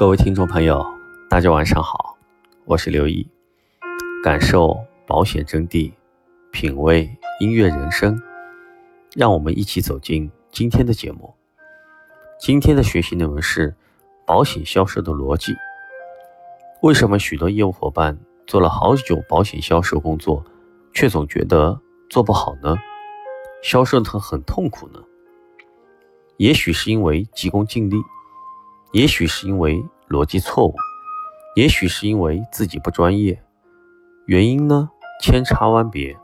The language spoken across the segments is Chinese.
各位听众朋友，大家晚上好，我是刘毅，感受保险真谛，品味音乐人生，让我们一起走进今天的节目。今天的学习内容是保险销售的逻辑。为什么许多业务伙伴做了好久保险销售工作，却总觉得做不好呢？销售的很痛苦呢？也许是因为急功近利。也许是因为逻辑错误，也许是因为自己不专业，原因呢千差万别。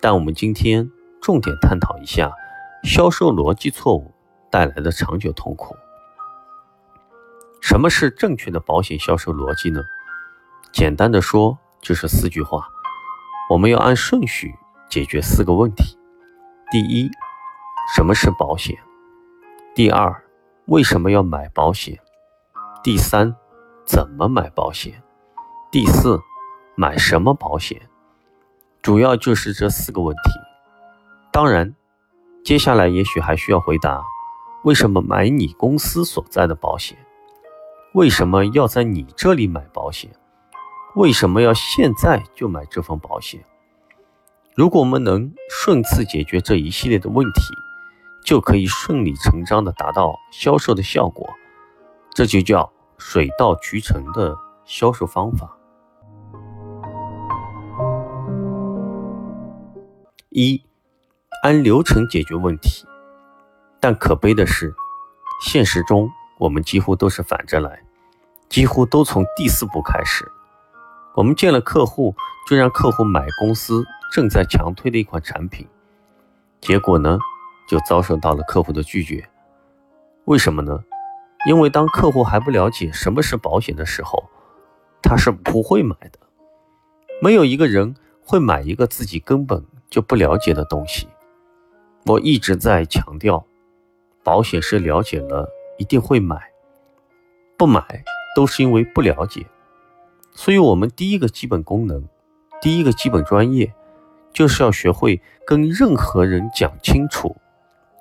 但我们今天重点探讨一下销售逻辑错误带来的长久痛苦。什么是正确的保险销售逻辑呢？简单的说就是四句话，我们要按顺序解决四个问题。第一，什么是保险？第二。为什么要买保险？第三，怎么买保险？第四，买什么保险？主要就是这四个问题。当然，接下来也许还需要回答：为什么买你公司所在的保险？为什么要在你这里买保险？为什么要现在就买这份保险？如果我们能顺次解决这一系列的问题，就可以顺理成章地达到销售的效果，这就叫水到渠成的销售方法。一，按流程解决问题，但可悲的是，现实中我们几乎都是反着来，几乎都从第四步开始。我们见了客户，就让客户买公司正在强推的一款产品，结果呢？就遭受到了客户的拒绝，为什么呢？因为当客户还不了解什么是保险的时候，他是不会买的。没有一个人会买一个自己根本就不了解的东西。我一直在强调，保险是了解了一定会买，不买都是因为不了解。所以，我们第一个基本功能，第一个基本专业，就是要学会跟任何人讲清楚。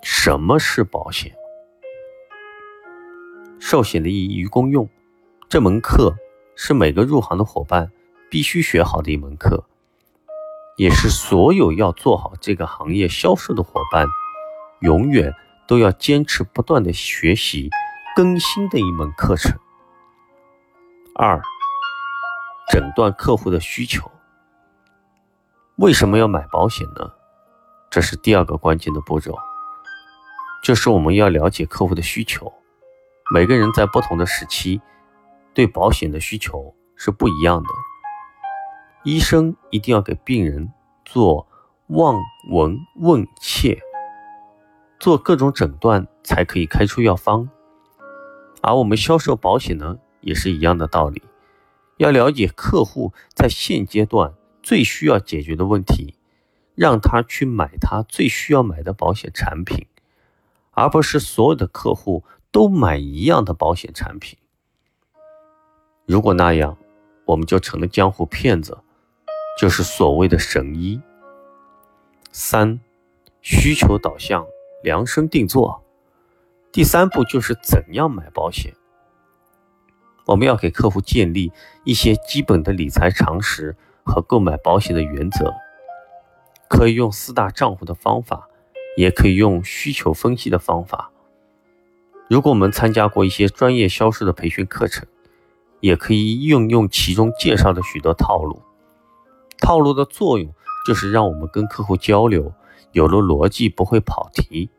什么是保险？寿险的意义与功用，这门课是每个入行的伙伴必须学好的一门课，也是所有要做好这个行业销售的伙伴永远都要坚持不断的学习更新的一门课程。二，诊断客户的需求。为什么要买保险呢？这是第二个关键的步骤。就是我们要了解客户的需求，每个人在不同的时期对保险的需求是不一样的。医生一定要给病人做望闻问切，做各种诊断才可以开出药方。而我们销售保险呢，也是一样的道理，要了解客户在现阶段最需要解决的问题，让他去买他最需要买的保险产品。而不是所有的客户都买一样的保险产品。如果那样，我们就成了江湖骗子，就是所谓的神医。三，需求导向，量身定做。第三步就是怎样买保险。我们要给客户建立一些基本的理财常识和购买保险的原则，可以用四大账户的方法。也可以用需求分析的方法。如果我们参加过一些专业销售的培训课程，也可以运用其中介绍的许多套路。套路的作用就是让我们跟客户交流有了逻辑，不会跑题。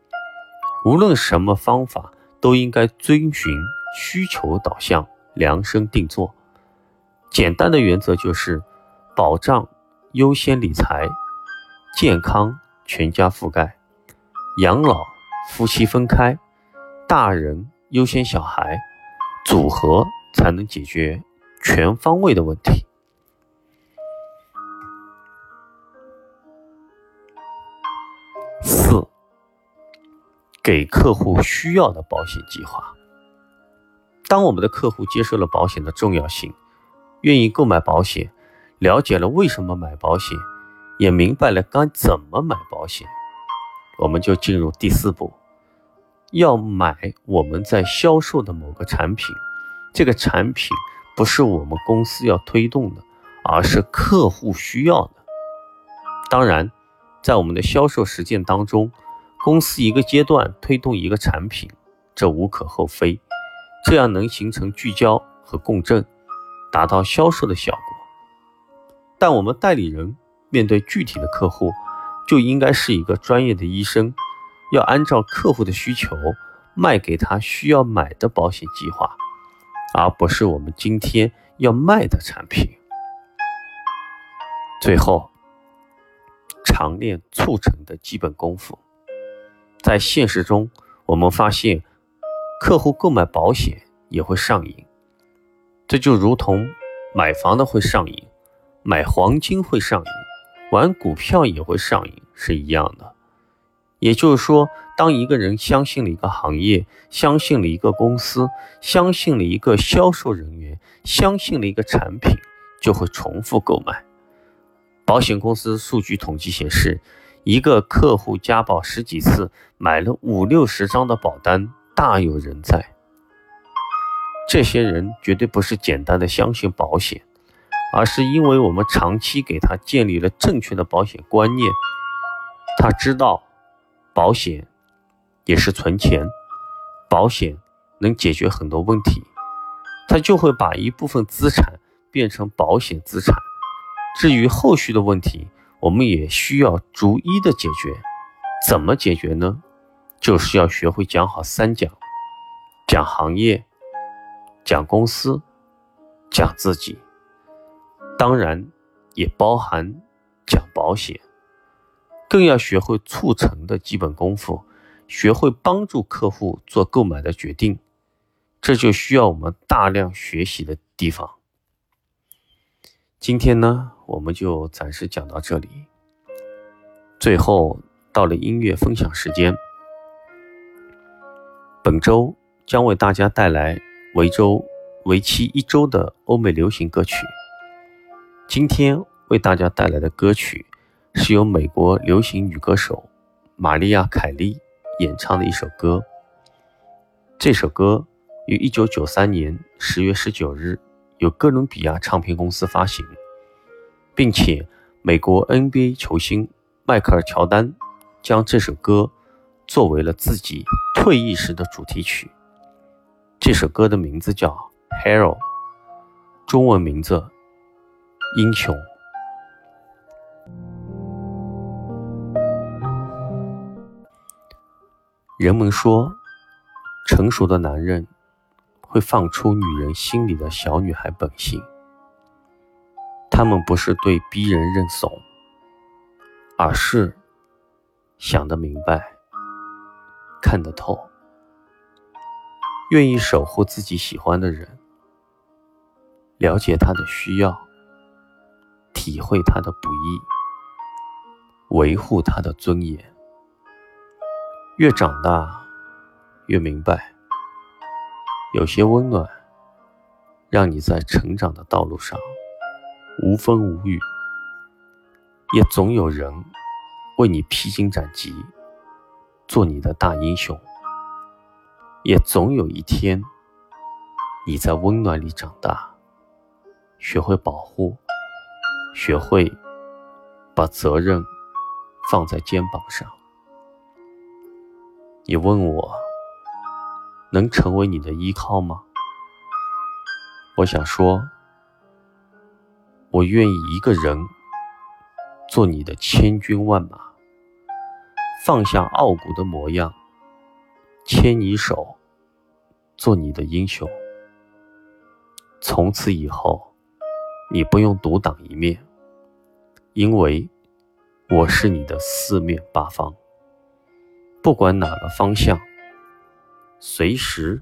无论什么方法，都应该遵循需求导向，量身定做。简单的原则就是：保障优先理财，健康全家覆盖。养老夫妻分开，大人优先小孩，组合才能解决全方位的问题。四，给客户需要的保险计划。当我们的客户接受了保险的重要性，愿意购买保险，了解了为什么买保险，也明白了该怎么买保险。我们就进入第四步，要买我们在销售的某个产品，这个产品不是我们公司要推动的，而是客户需要的。当然，在我们的销售实践当中，公司一个阶段推动一个产品，这无可厚非，这样能形成聚焦和共振，达到销售的效果。但我们代理人面对具体的客户，就应该是一个专业的医生，要按照客户的需求卖给他需要买的保险计划，而不是我们今天要卖的产品。最后，常练促成的基本功夫。在现实中，我们发现客户购买保险也会上瘾，这就如同买房的会上瘾。买黄金会上瘾，玩股票也会上瘾，是一样的。也就是说，当一个人相信了一个行业，相信了一个公司，相信了一个销售人员，相信了一个产品，就会重复购买。保险公司数据统计显示，一个客户加保十几次，买了五六十张的保单，大有人在。这些人绝对不是简单的相信保险。而是因为我们长期给他建立了正确的保险观念，他知道保险也是存钱，保险能解决很多问题，他就会把一部分资产变成保险资产。至于后续的问题，我们也需要逐一的解决。怎么解决呢？就是要学会讲好三讲：讲行业，讲公司，讲自己。当然，也包含讲保险，更要学会促成的基本功夫，学会帮助客户做购买的决定，这就需要我们大量学习的地方。今天呢，我们就暂时讲到这里。最后到了音乐分享时间，本周将为大家带来维州为期一周的欧美流行歌曲。今天为大家带来的歌曲是由美国流行女歌手玛丽亚·凯莉演唱的一首歌。这首歌于1993年10月19日由哥伦比亚唱片公司发行，并且美国 NBA 球星迈克尔·乔丹将这首歌作为了自己退役时的主题曲。这首歌的名字叫《Hero》，中文名字。英雄。人们说，成熟的男人会放出女人心里的小女孩本性。他们不是对逼人认怂，而是想得明白、看得透，愿意守护自己喜欢的人，了解他的需要。体会他的不易，维护他的尊严。越长大，越明白，有些温暖，让你在成长的道路上无风无雨；也总有人为你披荆斩棘，做你的大英雄；也总有一天，你在温暖里长大，学会保护。学会把责任放在肩膀上。你问我能成为你的依靠吗？我想说，我愿意一个人做你的千军万马，放下傲骨的模样，牵你手，做你的英雄。从此以后。你不用独当一面，因为我是你的四面八方，不管哪个方向，随时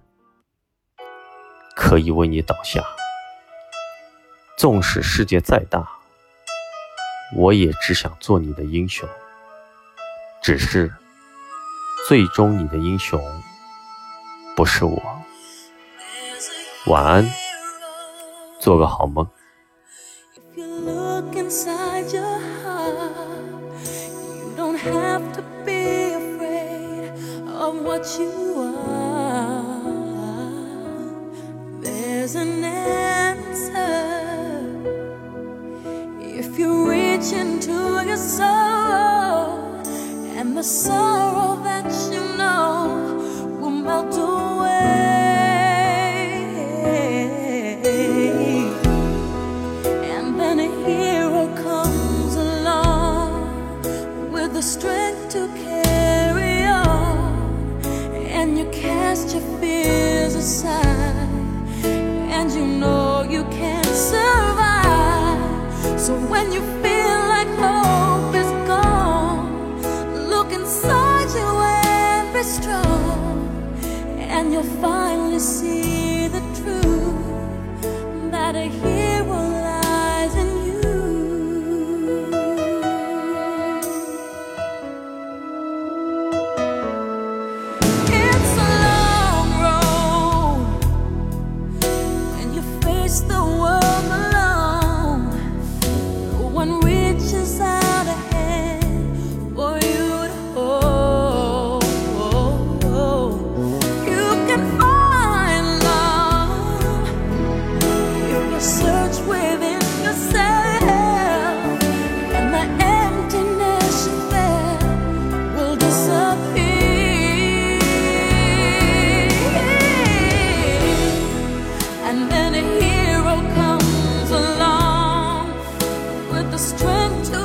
可以为你倒下。纵使世界再大，我也只想做你的英雄。只是，最终你的英雄不是我。晚安，做个好梦。去往 finally see the truth. That a turn